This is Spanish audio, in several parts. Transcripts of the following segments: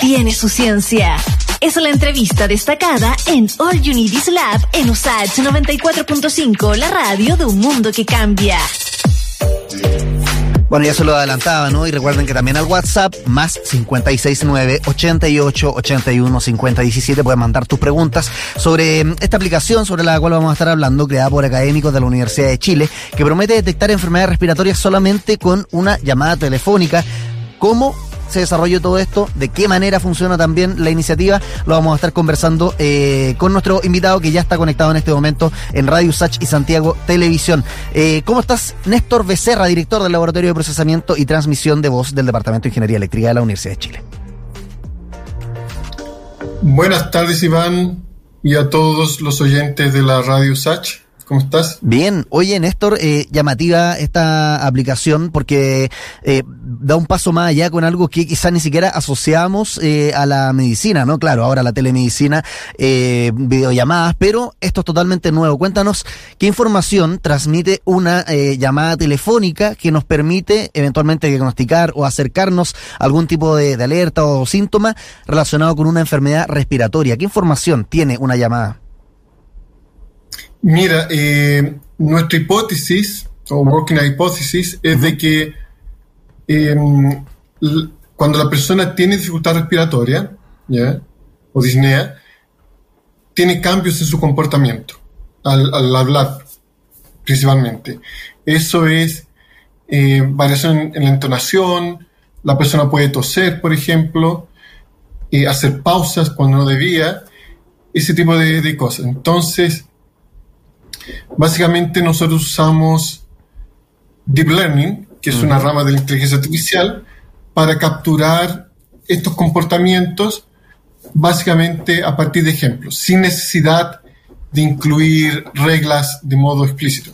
tiene su ciencia. Es la entrevista destacada en All Is Lab en USAH 94.5, la radio de un mundo que cambia. Bueno, ya se lo adelantaba, ¿no? Y recuerden que también al WhatsApp, más 569 88 81 50 17, pueden mandar tus preguntas sobre mm, esta aplicación sobre la cual vamos a estar hablando, creada por académicos de la Universidad de Chile, que promete detectar enfermedades respiratorias solamente con una llamada telefónica. ¿Cómo se desarrolló todo esto, de qué manera funciona también la iniciativa, lo vamos a estar conversando eh, con nuestro invitado que ya está conectado en este momento en Radio Sach y Santiago Televisión. Eh, ¿Cómo estás, Néstor Becerra, director del Laboratorio de Procesamiento y Transmisión de Voz del Departamento de Ingeniería Eléctrica de la Universidad de Chile? Buenas tardes, Iván, y a todos los oyentes de la Radio Sach. ¿Cómo estás? Bien. Oye, Néstor, eh, llamativa esta aplicación porque eh, da un paso más allá con algo que quizás ni siquiera asociamos eh, a la medicina, ¿no? Claro, ahora la telemedicina, eh, videollamadas, pero esto es totalmente nuevo. Cuéntanos qué información transmite una eh, llamada telefónica que nos permite eventualmente diagnosticar o acercarnos a algún tipo de, de alerta o síntoma relacionado con una enfermedad respiratoria. ¿Qué información tiene una llamada? Mira, eh, nuestra hipótesis, o working hipótesis, es de que eh, cuando la persona tiene dificultad respiratoria, ¿ya? o disnea, tiene cambios en su comportamiento al, hablar, principalmente. Eso es eh, variación en, la entonación, la persona puede toser, por ejemplo, eh, hacer pausas cuando no debía, ese tipo de, de cosas. Entonces, Básicamente nosotros usamos Deep Learning, que es uh -huh. una rama de la inteligencia artificial, para capturar estos comportamientos básicamente a partir de ejemplos, sin necesidad de incluir reglas de modo explícito.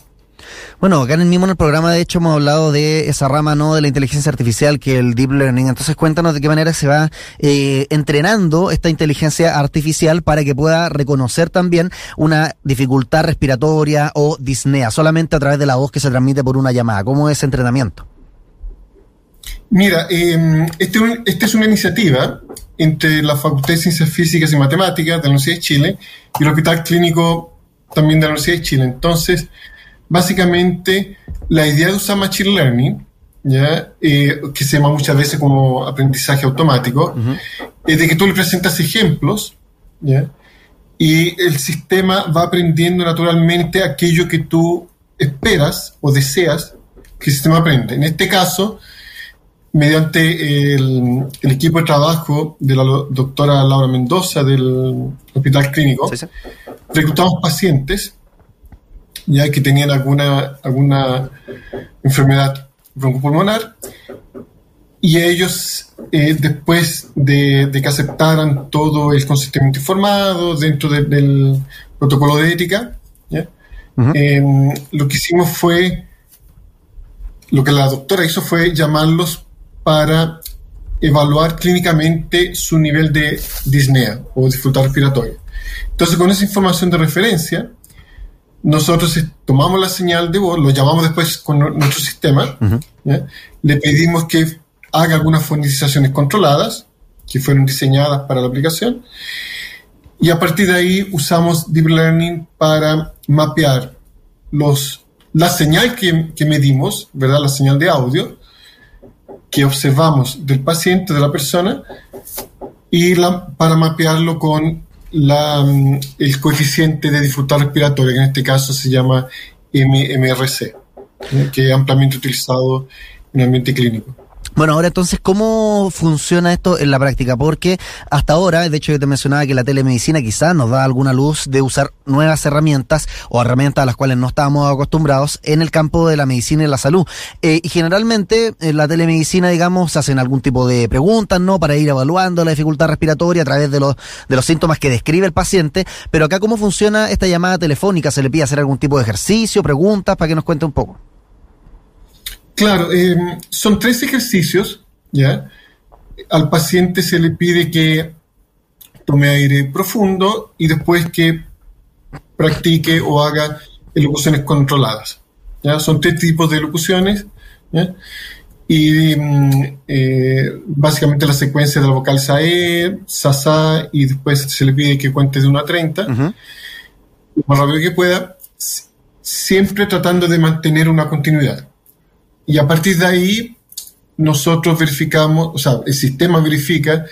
Bueno, acá en el mismo en el programa, de hecho, hemos hablado de esa rama no de la inteligencia artificial que el deep learning. Entonces, cuéntanos de qué manera se va eh, entrenando esta inteligencia artificial para que pueda reconocer también una dificultad respiratoria o disnea, solamente a través de la voz que se transmite por una llamada. ¿Cómo es ese entrenamiento? Mira, eh, esta este es una iniciativa entre la Facultad de Ciencias Físicas y Matemáticas de la Universidad de Chile y el Hospital Clínico también de la Universidad de Chile. Entonces, básicamente la idea de usar Machine Learning, ¿ya? Eh, que se llama muchas veces como aprendizaje automático, uh -huh. es de que tú le presentas ejemplos ¿ya? y el sistema va aprendiendo naturalmente aquello que tú esperas o deseas que el sistema aprenda. En este caso, mediante el, el equipo de trabajo de la doctora Laura Mendoza del Hospital Clínico, sí, sí. reclutamos pacientes ya que tenían alguna, alguna enfermedad broncopulmonar y ellos eh, después de, de, que aceptaran todo el consentimiento informado dentro de, del protocolo de ética, ¿ya? Uh -huh. eh, lo que hicimos fue, lo que la doctora hizo fue llamarlos para evaluar clínicamente su nivel de disnea o dificultad respiratoria. Entonces, con esa información de referencia, nosotros tomamos la señal de voz, lo llamamos después con nuestro sistema, uh -huh. le pedimos que haga algunas fonizaciones controladas, que fueron diseñadas para la aplicación, y a partir de ahí usamos Deep Learning para mapear los, la señal que, que medimos, ¿verdad? la señal de audio, que observamos del paciente, de la persona, y la, para mapearlo con la, mm, el coeficiente de dificultad respiratoria, que en este caso se llama MRC, que es ampliamente utilizado en el ambiente clínico. Bueno, ahora entonces, ¿cómo funciona esto en la práctica? Porque hasta ahora, de hecho yo te mencionaba que la telemedicina quizás nos da alguna luz de usar nuevas herramientas o herramientas a las cuales no estábamos acostumbrados en el campo de la medicina y la salud. Eh, y generalmente en la telemedicina, digamos, hacen algún tipo de preguntas, ¿no? Para ir evaluando la dificultad respiratoria a través de los, de los síntomas que describe el paciente. Pero acá, ¿cómo funciona esta llamada telefónica? ¿Se le pide hacer algún tipo de ejercicio, preguntas, para que nos cuente un poco? Claro, eh, son tres ejercicios, ¿ya? Al paciente se le pide que tome aire profundo y después que practique o haga elocuciones controladas. ¿ya? Son tres tipos de elocuciones. ¿ya? y mm, eh, básicamente la secuencia de la vocal SAE, SASA y después se le pide que cuente de 1 a 30, lo más rápido que pueda, siempre tratando de mantener una continuidad. Y a partir de ahí, nosotros verificamos, o sea, el sistema verifica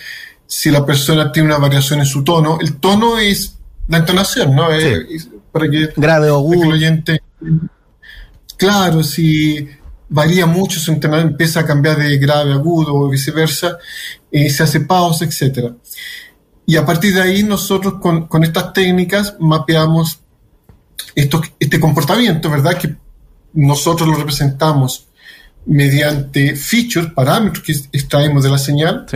si la persona tiene una variación en su tono. El tono es la entonación, ¿no? para que, Grave o agudo. oyente. Claro, si varía mucho, su entonado empieza a cambiar de grave a agudo o viceversa, eh, se hace pausa, etc. Y a partir de ahí nosotros con, con estas técnicas mapeamos esto, este comportamiento, ¿verdad? Que nosotros lo representamos mediante features, parámetros que extraemos de la señal,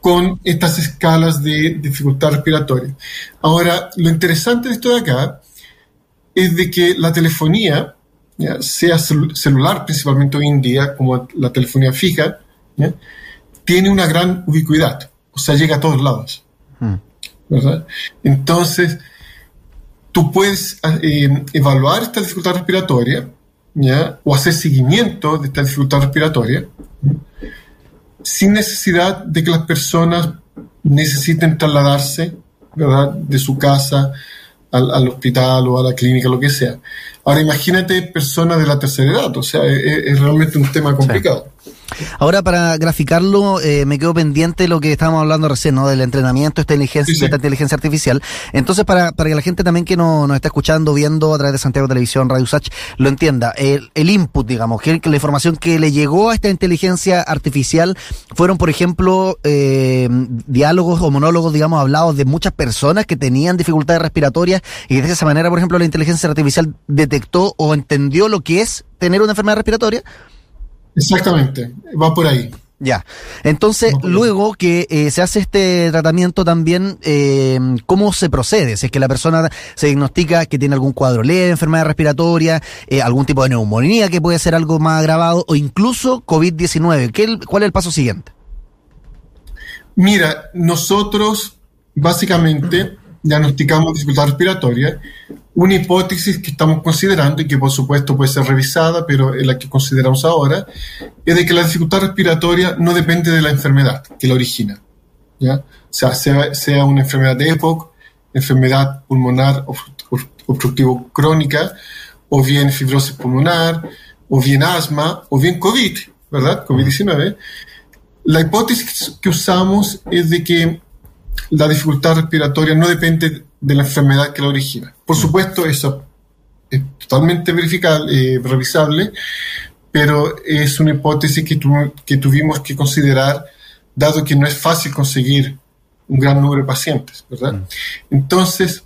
con estas escalas de dificultad respiratoria. Ahora, lo interesante de esto de acá es de que la telefonía, sea celular principalmente hoy en día, como la telefonía fija, tiene una gran ubicuidad, o sea, llega a todos lados. Hmm. ¿verdad? Entonces, tú puedes eh, evaluar esta dificultad respiratoria ¿ya? o hacer seguimiento de esta dificultad respiratoria sin necesidad de que las personas necesiten trasladarse ¿verdad? de su casa al, hospital o a la clínica, lo que sea. Ahora imagínate personas de la tercera edad, o sea, es, realmente un tema complicado. Ahora, para graficarlo, eh, me quedo pendiente de lo que estábamos hablando recién, ¿no? Del entrenamiento esta inteligencia, esta inteligencia artificial. Entonces, para, para que la gente también que no, nos está escuchando, viendo a través de Santiago Televisión, Radio Sach, lo entienda, el, el input, digamos, que, la información que le llegó a esta inteligencia artificial fueron, por ejemplo, eh, diálogos o monólogos, digamos, hablados de muchas personas que tenían dificultades respiratorias y de esa manera, por ejemplo, la inteligencia artificial detectó o entendió lo que es tener una enfermedad respiratoria. Exactamente, va por ahí. Ya. Entonces, luego que eh, se hace este tratamiento también, eh, ¿cómo se procede? Si es que la persona se diagnostica que tiene algún cuadro leve, enfermedad respiratoria, eh, algún tipo de neumonía que puede ser algo más agravado, o incluso COVID-19. ¿Cuál es el paso siguiente? Mira, nosotros básicamente diagnosticamos dificultad respiratoria, una hipótesis que estamos considerando y que por supuesto puede ser revisada, pero es la que consideramos ahora, es de que la dificultad respiratoria no depende de la enfermedad que la origina. ¿ya? O sea, sea, una enfermedad de EPOC, enfermedad pulmonar obstructivo crónica, o bien fibrosis pulmonar, o bien asma, o bien COVID, ¿verdad? COVID-19. La hipótesis que usamos es de que la dificultad respiratoria no depende de la enfermedad que la origina. Por supuesto, eso es totalmente verificable, eh, revisable, pero es una hipótesis que, que tuvimos que considerar, dado que no es fácil conseguir un gran número de pacientes, ¿verdad? Mm. Entonces,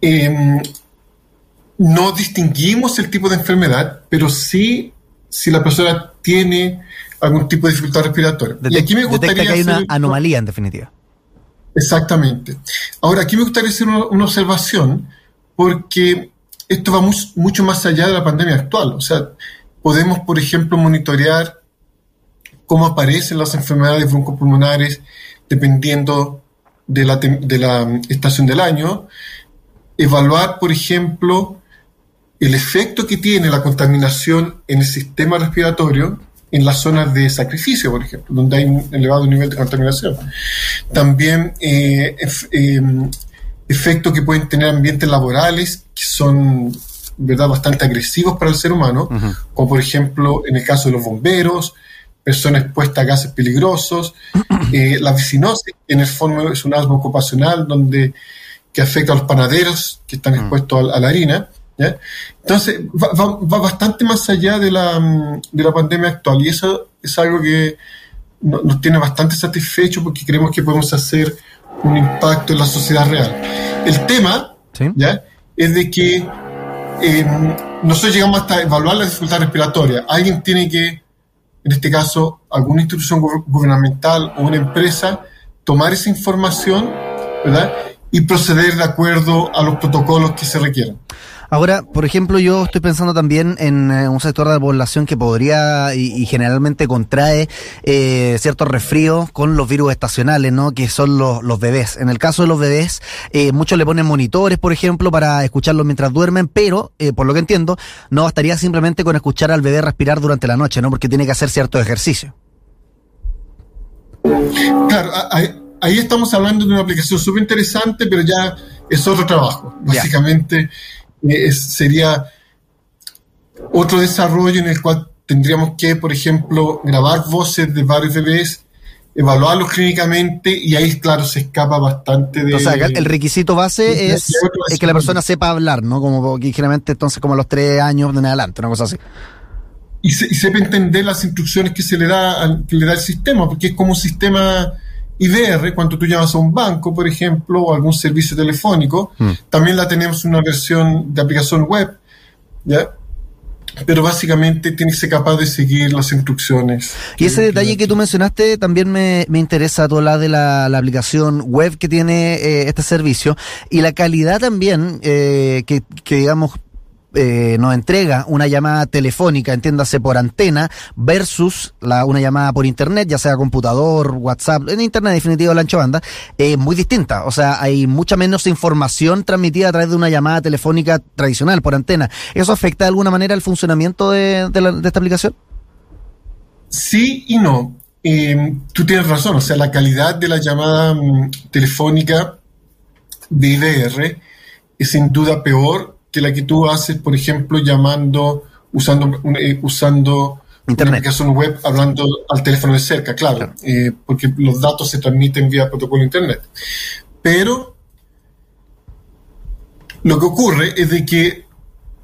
em, no distinguimos el tipo de enfermedad, pero sí si la persona tiene algún tipo de dificultad respiratoria. y aquí me gustaría que hay una anomalía, en definitiva. Exactamente. Ahora, aquí me gustaría hacer una, observación, porque esto va mucho más allá de la pandemia actual. O sea, podemos, por ejemplo, monitorear cómo aparecen las enfermedades broncopulmonares dependiendo de la, de la estación del año, evaluar, por ejemplo, el efecto que tiene la contaminación en el sistema respiratorio en las zonas de sacrificio, por ejemplo, donde hay un elevado nivel de contaminación. También eh, eh, efectos que pueden tener ambientes laborales que son ¿verdad? bastante agresivos para el ser humano, como por ejemplo en el caso de los bomberos, personas expuestas a gases peligrosos, eh, la vicinosis, en el fondo es un asma ocupacional donde, que afecta a los panaderos que están expuestos a la harina, entonces, va, bastante más allá de la, mm, de la pandemia actual y eso es algo que nos tiene bastante satisfechos porque creemos que podemos hacer un impacto en la sociedad real. El tema ¿ya? es de que eh, nosotros llegamos hasta evaluar la dificultad respiratoria. Alguien tiene que, en este caso, alguna institución gubernamental o una empresa, tomar esa información ¿verdad? y proceder de acuerdo a los protocolos que se requieran. Ahora, por ejemplo, yo estoy pensando también en eh, un sector de la población que podría y, generalmente contrae eh, ciertos resfríos con los virus estacionales, ¿no? Que son los, los bebés. En el caso de los bebés, eh, muchos le ponen monitores, por ejemplo, para escucharlos mientras duermen, pero, eh, por lo que entiendo, no bastaría simplemente con escuchar al bebé respirar durante la noche, ¿no? Porque tiene que hacer cierto ejercicio. Claro, ahí, estamos hablando de una aplicación súper interesante, pero ya es otro trabajo. Básicamente sería otro desarrollo en el cual tendríamos que, por ejemplo, grabar voces de varios bebés, evaluarlos clínicamente y ahí, claro, se escapa bastante de... O sea, el requisito base es, que la persona sepa hablar, ¿no? Como que generalmente entonces como a los tres años de en adelante, una cosa así. Y, sepa entender las instrucciones que se le da, que le da el sistema, porque es como un sistema IDR, cuando tú llamas a un banco, por ejemplo, o algún servicio telefónico, hmm. también la tenemos en una versión de aplicación web, ¿ya? Pero básicamente tiene que ser capaz de seguir las instrucciones. Y ese detalle que tú mencionaste también me, me interesa, tú hablas de la, la, aplicación web que tiene eh, este servicio y la calidad también eh, que, que, digamos, eh, nos entrega una llamada telefónica, entiéndase por antena, versus una llamada por internet, ya sea computador, WhatsApp, en internet definitivo la ancho banda, es muy distinta. O sea, hay mucha menos información transmitida a través de una llamada telefónica tradicional por antena. ¿Eso afecta de alguna manera el funcionamiento de, esta aplicación? Sí y no. Em, tú tienes razón, o sea, la calidad de la llamada mm, telefónica de es sin duda peor que la que tú haces, por ejemplo, llamando, usando, eh, usando Internet. una aplicación web, hablando al teléfono de cerca, claro, eh, porque los datos se transmiten vía protocolo Internet. Pero lo que ocurre es de que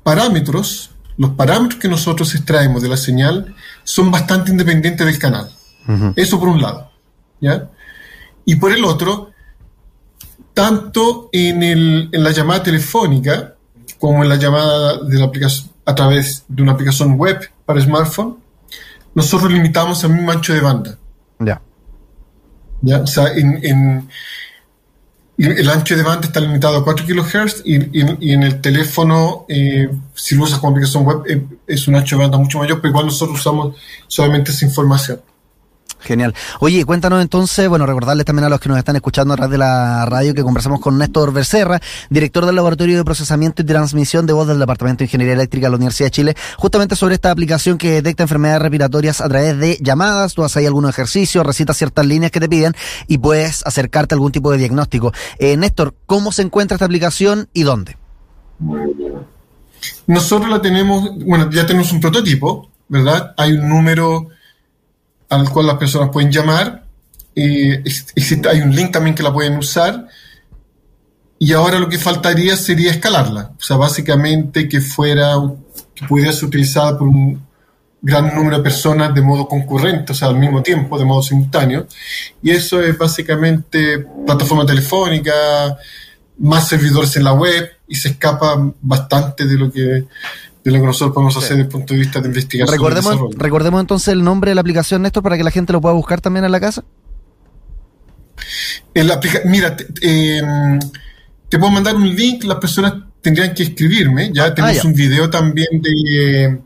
parámetros, los parámetros que nosotros extraemos de la señal son bastante independientes del canal. Eso por un lado. ¿ya? Y por el otro, tanto en, el, en la llamada telefónica, como en la llamada de la aplicación, a través de una aplicación web para smartphone, nosotros limitamos al mismo ancho de banda. Ya. ¿Ya? O sea, en, el ancho de banda está limitado a 4 kHz y, en el teléfono, eh, si lo usas como aplicación web, eh, es un ancho de banda mucho mayor, pero igual nosotros usamos solamente esa información. Genial. Oye, cuéntanos entonces, bueno, recordarles también a los que nos están escuchando a través de la radio que conversamos con Néstor Becerra, director del Laboratorio de Procesamiento y Transmisión de Voz del Departamento de Ingeniería Eléctrica de la Universidad de Chile, justamente sobre esta aplicación que detecta enfermedades respiratorias a través de llamadas. Tú haces ahí algunos ejercicios, recitas ciertas líneas que te piden y puedes acercarte a algún tipo de diagnóstico. Eh, Néstor, ¿cómo se encuentra esta aplicación y dónde? Nosotros la tenemos, bueno, ya tenemos un prototipo, ¿verdad? Hay un número al cual las personas pueden llamar. Eh, hay un link también que la pueden usar. Y ahora lo que faltaría sería escalarla. O sea, básicamente que fuera, que pudiera ser utilizada por un gran número de personas de modo concurrente, o sea, al mismo tiempo, de modo simultáneo. Y eso es básicamente plataforma telefónica, más servidores en la web, y se escapa bastante de lo que de lo que nosotros podemos hacer desde el punto de vista de investigación. Recordemos, recordemos entonces el nombre de la aplicación, Néstor, para que la gente lo pueda buscar también en la casa. mira, em, te, puedo mandar un link, las personas tendrían que escribirme, ya ah, tenemos un video también de,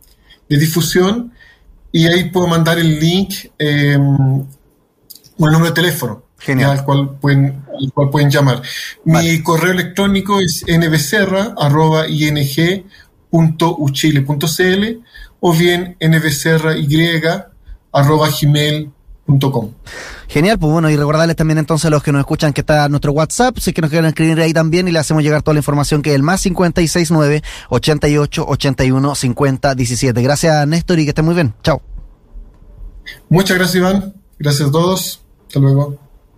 difusión y ahí puedo mandar el link eh, o el número de teléfono. Genial. Al cual pueden, cual pueden llamar. Mi correo electrónico es nbcerra.ing .uchile.cl o bien nbcerray.gmail.com. Genial, pues bueno, y recordarles también entonces a los que nos escuchan que está nuestro WhatsApp, si es que nos quieren escribir ahí también y le hacemos llegar toda la información que es el más 569 88 81 50 17. Gracias Néstor y que esté muy bien. Chao. Muchas gracias Iván, gracias a todos, hasta luego.